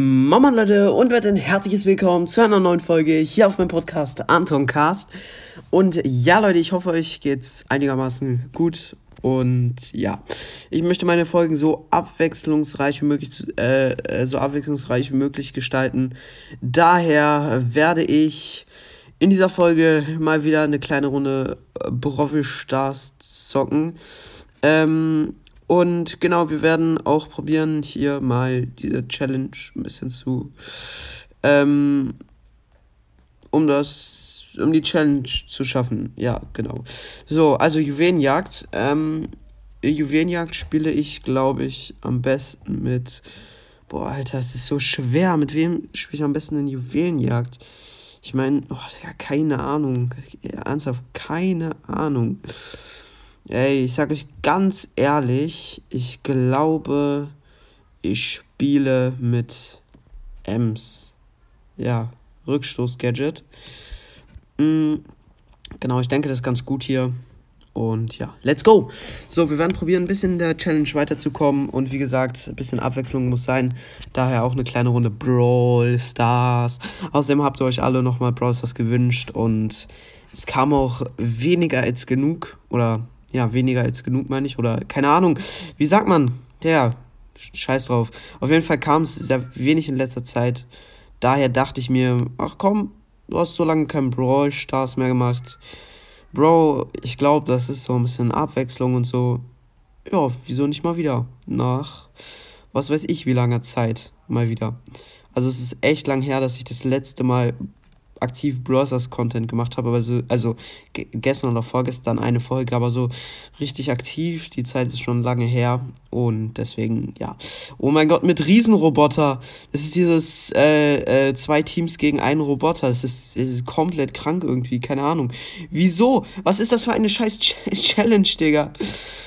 Mama Leute und ein herzliches Willkommen zu einer neuen Folge hier auf meinem Podcast Anton Cast. Und ja Leute, ich hoffe euch geht's einigermaßen gut und ja, ich möchte meine Folgen so abwechslungsreich wie möglich, äh, so abwechslungsreich wie möglich gestalten. Daher werde ich in dieser Folge mal wieder eine kleine Runde Brawl Stars zocken. Ähm, und genau, wir werden auch probieren, hier mal diese Challenge ein bisschen zu. Ähm, um das. Um die Challenge zu schaffen. Ja, genau. So, also Juwelenjagd. Ähm, Juwelenjagd spiele ich, glaube ich, am besten mit. Boah, Alter, es ist so schwer. Mit wem spiele ich am besten in Juwelenjagd? Ich meine, oh, keine Ahnung. Ernsthaft, keine Ahnung. Ey, ich sag euch ganz ehrlich, ich glaube, ich spiele mit Ems. Ja, Rückstoß-Gadget. Mhm, genau, ich denke, das ist ganz gut hier. Und ja, let's go. So, wir werden probieren, ein bisschen in der Challenge weiterzukommen. Und wie gesagt, ein bisschen Abwechslung muss sein. Daher auch eine kleine Runde Brawl Stars. Außerdem habt ihr euch alle nochmal Brawl Stars gewünscht. Und es kam auch weniger als genug. Oder ja, weniger als genug, meine ich. Oder keine Ahnung. Wie sagt man? Der, scheiß drauf. Auf jeden Fall kam es sehr wenig in letzter Zeit. Daher dachte ich mir, ach komm, du hast so lange kein Brawl Stars mehr gemacht. Bro, ich glaube, das ist so ein bisschen Abwechslung und so. Ja, wieso nicht mal wieder? Nach was weiß ich wie langer Zeit mal wieder. Also es ist echt lang her, dass ich das letzte Mal aktiv Brothers Content gemacht habe, aber so, also gestern oder vorgestern eine Folge, aber so richtig aktiv, die Zeit ist schon lange her und deswegen, ja. Oh mein Gott, mit Riesenroboter. Das ist dieses äh, äh, zwei Teams gegen einen Roboter. Das ist, das ist komplett krank irgendwie, keine Ahnung. Wieso? Was ist das für eine scheiß Ch Challenge, Digga?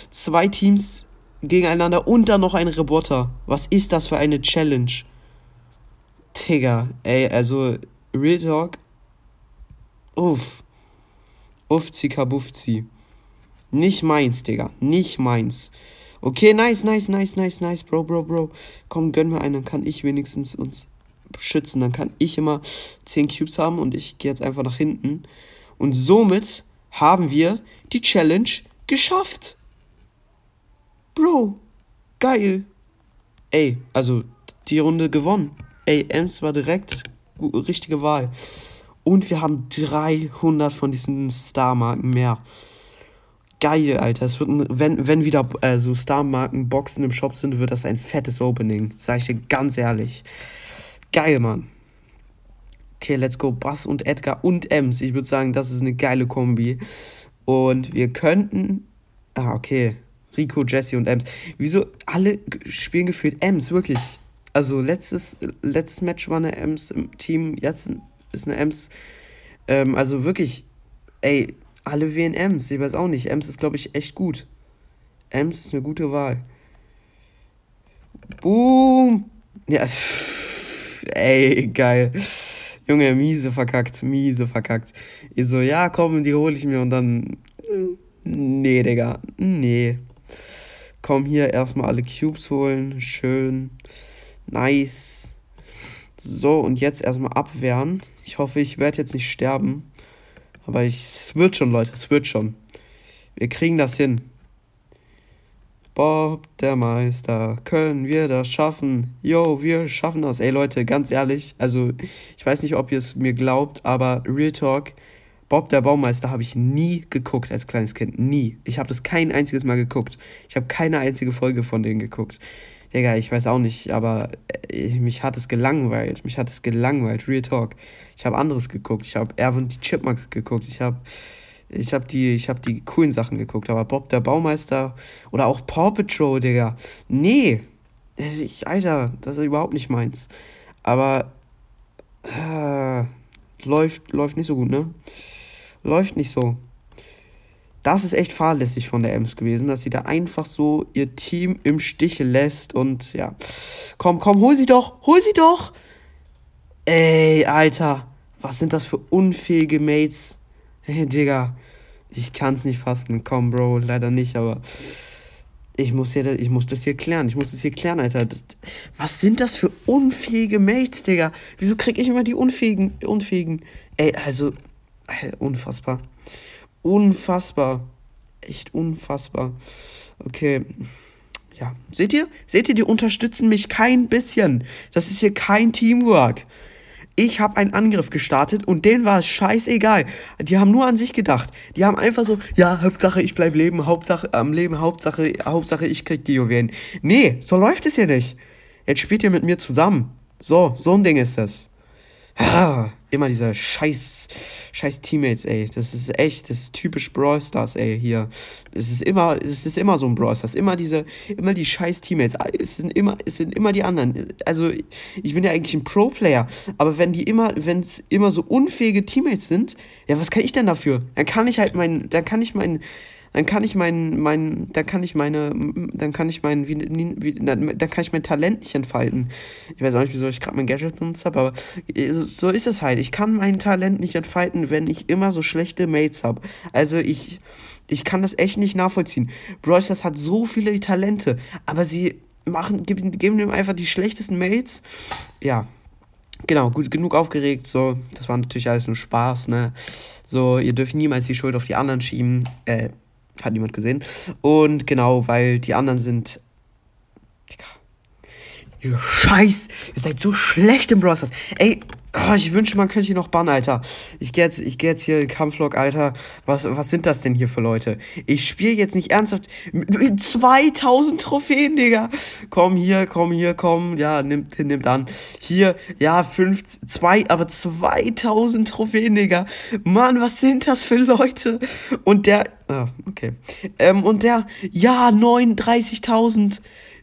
Zwei Teams gegeneinander und dann noch ein Roboter. Was ist das für eine Challenge? Digga, ey, also Real Talk. Uff. Uffzi kabufzi. Nicht meins, Digga. Nicht meins. Okay, nice, nice, nice, nice, nice, Bro, Bro, Bro. Komm, gönn mir einen, dann kann ich wenigstens uns schützen. Dann kann ich immer 10 Cubes haben und ich gehe jetzt einfach nach hinten. Und somit haben wir die Challenge geschafft. Bro, geil. Ey, also die Runde gewonnen. Ey, Ems war direkt richtige Wahl. Und wir haben 300 von diesen Star-Marken mehr. Geil, Alter. Es wird ein, wenn, wenn wieder äh, so Star-Marken-Boxen im Shop sind, wird das ein fettes Opening. Sag ich dir ganz ehrlich. Geil, Mann. Okay, let's go. Bass und Edgar und Ems. Ich würde sagen, das ist eine geile Kombi. Und wir könnten. Ah, okay. Rico, Jesse und Ems. Wieso? Alle spielen gefühlt Ems, wirklich. Also letztes, letztes Match war eine Ems im Team, jetzt ist eine Ems. Ähm, also wirklich, ey, alle wählen Ems. Ich weiß auch nicht. Ems ist, glaube ich, echt gut. Ems ist eine gute Wahl. Boom! Ja, ey, geil. Junge, miese verkackt, miese verkackt. Ich so, ja, komm, die hole ich mir und dann. Nee, Digga, nee. Komm hier erstmal alle Cubes holen. Schön. Nice. So, und jetzt erstmal abwehren. Ich hoffe, ich werde jetzt nicht sterben. Aber ich, es wird schon, Leute, es wird schon. Wir kriegen das hin. Bob, der Meister, können wir das schaffen? Yo, wir schaffen das. Ey, Leute, ganz ehrlich, also ich weiß nicht, ob ihr es mir glaubt, aber Real Talk, Bob, der Baumeister, habe ich nie geguckt als kleines Kind. Nie. Ich habe das kein einziges Mal geguckt. Ich habe keine einzige Folge von denen geguckt. Digga, ich weiß auch nicht, aber ich, äh, mich hat es gelangweilt. Mich hat es gelangweilt, Real Talk. Ich habe anderes geguckt. Ich habe Erwin die Chipmunks geguckt. Ich habe ich habe die, ich hab die coolen Sachen geguckt, aber Bob der Baumeister oder auch Paw Patrol, Digga. Nee. Ich, Alter, das ist überhaupt nicht meins. Aber äh, läuft, läuft nicht so gut, ne? Läuft nicht so das ist echt fahrlässig von der Ems gewesen, dass sie da einfach so ihr Team im Stich lässt und ja. Komm, komm, hol sie doch, hol sie doch! Ey, Alter, was sind das für unfähige Mates? Hey, Digga, ich kann's nicht fassen. Komm, Bro, leider nicht, aber. Ich muss, hier, ich muss das hier klären. Ich muss das hier klären, Alter. Das, was sind das für unfähige Mates, Digga? Wieso krieg ich immer die unfähigen, unfähigen? Ey, also, unfassbar. Unfassbar. Echt unfassbar. Okay. Ja, seht ihr? Seht ihr, die unterstützen mich kein bisschen. Das ist hier kein Teamwork. Ich habe einen Angriff gestartet und denen war es scheißegal. Die haben nur an sich gedacht. Die haben einfach so, ja, Hauptsache ich bleib leben, Hauptsache am Leben, Hauptsache, Hauptsache ich krieg die Juwelen. Nee, so läuft es hier nicht. Jetzt spielt ihr mit mir zusammen. So, so ein Ding ist das. Ah, immer diese scheiß, scheiß Teammates, ey. Das ist echt, das ist typisch Brawl Stars, ey, hier. Es ist immer, es ist immer so ein Brawl Stars. Immer diese, immer die scheiß Teammates. Es sind immer, es sind immer die anderen. Also, ich bin ja eigentlich ein Pro-Player. Aber wenn die immer, wenn es immer so unfähige Teammates sind, ja, was kann ich denn dafür? Dann kann ich halt mein, dann kann ich meinen, dann kann ich mein, mein, dann kann ich meine, dann kann ich mein, wie, wie, dann kann ich mein Talent nicht entfalten. Ich weiß auch nicht, wieso ich gerade mein Gadget benutzt habe, aber äh, so ist es halt. Ich kann mein Talent nicht entfalten, wenn ich immer so schlechte Mates habe. Also ich, ich kann das echt nicht nachvollziehen. Bros, das hat so viele Talente, aber sie machen, geben, geben ihm einfach die schlechtesten Mates. Ja. Genau, gut, genug aufgeregt, so, das war natürlich alles nur Spaß, ne? So, ihr dürft niemals die Schuld auf die anderen schieben. Äh, hat niemand gesehen. Und genau, weil die anderen sind. Ihr Scheiß, ihr seid so schlecht im Browser. Ey, oh, ich wünsche, man könnte hier noch bannen, Alter. Ich gehe jetzt, geh jetzt hier in Kampflog, Alter. Was, was sind das denn hier für Leute? Ich spiele jetzt nicht ernsthaft. Mit 2000 Trophäen, Digga. Komm hier, komm hier, komm. Ja, nimmt, nimmt an. Hier, ja, 5, 2, aber 2000 Trophäen, Digga. Mann, was sind das für Leute? Und der, ah, okay. Ähm, und der, ja, 39.000.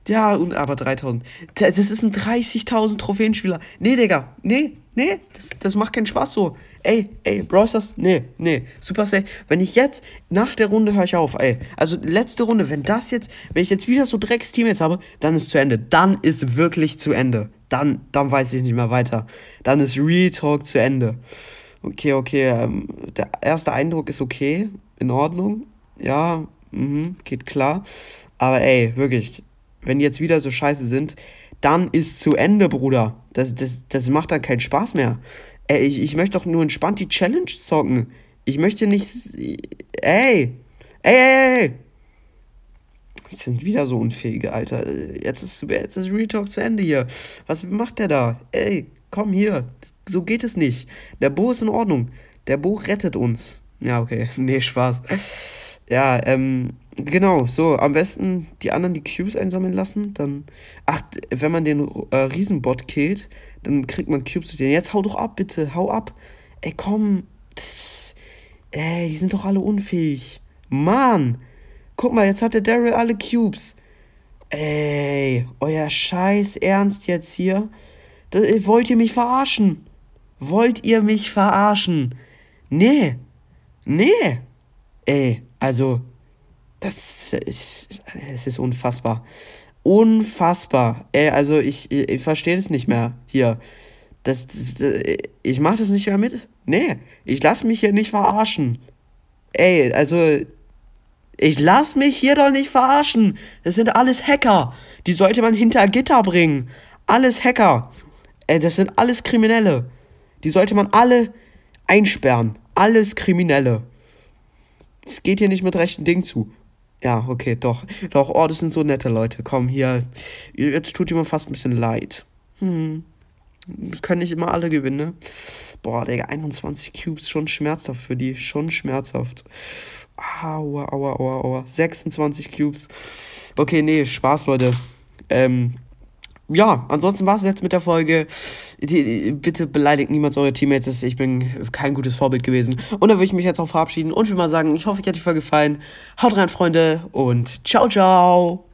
Ja, und aber 3000. Das ist ein 30.000 Trophäenspieler. Nee, Digga. Nee, nee, das, das macht keinen Spaß so. Ey, ey, Browsers, nee, nee, super safe. Wenn ich jetzt, nach der Runde höre ich auf, ey. Also letzte Runde, wenn das jetzt, wenn ich jetzt wieder so Drecks-Teammates habe, dann ist zu Ende. Dann ist wirklich zu Ende. Dann, dann weiß ich nicht mehr weiter. Dann ist Real zu Ende. Okay, okay, ähm, der erste Eindruck ist okay, in Ordnung. Ja, mhm, geht klar. Aber ey, wirklich, wenn die jetzt wieder so scheiße sind, dann ist zu Ende, Bruder. Das, das, das macht dann keinen Spaß mehr. Ey, ich, ich möchte doch nur entspannt die Challenge zocken. Ich möchte nicht. Ey! Ey, ey, ey! Das sind wieder so unfähige, Alter. Jetzt ist, jetzt ist Retalk zu Ende hier. Was macht der da? Ey, komm hier. So geht es nicht. Der Bo ist in Ordnung. Der Bo rettet uns. Ja, okay. Nee, Spaß. Ja, ähm. Genau, so, am besten die anderen die Cubes einsammeln lassen, dann, ach, wenn man den äh, Riesenbot killt, dann kriegt man Cubes zu denen. Jetzt hau doch ab, bitte, hau ab. Ey, komm, das, ey, die sind doch alle unfähig. Mann, guck mal, jetzt hat der Daryl alle Cubes. Ey, euer Scheiß Ernst jetzt hier? Das, äh, wollt ihr mich verarschen? Wollt ihr mich verarschen? Nee, nee, ey, also, das ist, es ist unfassbar. Unfassbar. Ey, also ich, ich, ich verstehe das nicht mehr hier. Das, das, das ich mache das nicht mehr mit. Nee, ich lass mich hier nicht verarschen. Ey, also ich lass mich hier doch nicht verarschen. Das sind alles Hacker. Die sollte man hinter Gitter bringen. Alles Hacker. Ey, das sind alles Kriminelle. Die sollte man alle einsperren. Alles Kriminelle. Es geht hier nicht mit rechten Dingen zu. Ja, okay, doch. Doch, oh, das sind so nette Leute. Komm, hier. Jetzt tut mir fast ein bisschen leid. Hm. Das können nicht immer alle gewinnen, ne? Boah, Digga, 21 Cubes, schon schmerzhaft für die. Schon schmerzhaft. Aua, aua, aua, aua. 26 Cubes. Okay, nee, Spaß, Leute. Ähm, ja, ansonsten war es jetzt mit der Folge. Die, bitte beleidigt niemals eure Teammates. Ich bin kein gutes Vorbild gewesen. Und dann würde ich mich jetzt auch verabschieden und will mal sagen, ich hoffe, euch hat die Folge gefallen. Haut rein, Freunde, und ciao, ciao.